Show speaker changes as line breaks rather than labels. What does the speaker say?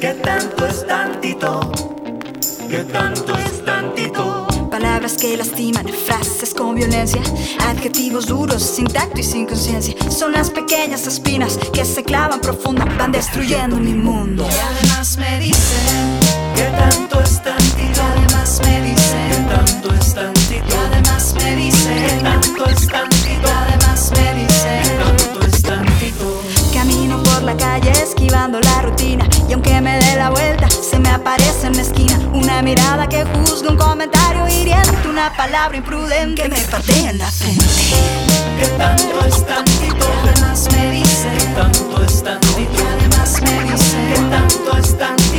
¿Qué tanto es tantito? ¿Qué tanto es tantito?
Palabras que lastiman, frases con violencia, adjetivos duros, sin tacto y sin conciencia. Son las pequeñas espinas que se clavan profundo, van destruyendo mi mundo.
Y además me dicen,
¿Qué tanto es tantito?
además me
¿Qué
dicen,
tanto es tantito?
además me
¿Qué
dicen,
tanto es tantito?
además me
¿Qué
dicen.
tanto es tantito?
Camino por la calle esquivando la rutina y aunque me dé la vuelta se me aparece en la esquina una mirada que juzga un comentario hiriente, una palabra imprudente que me patea en la frente.
¿Qué tanto es tantito?
Además me
¿Qué
dicen,
tanto es tantito?
además me
¿Qué
dicen,
tanto es tantito?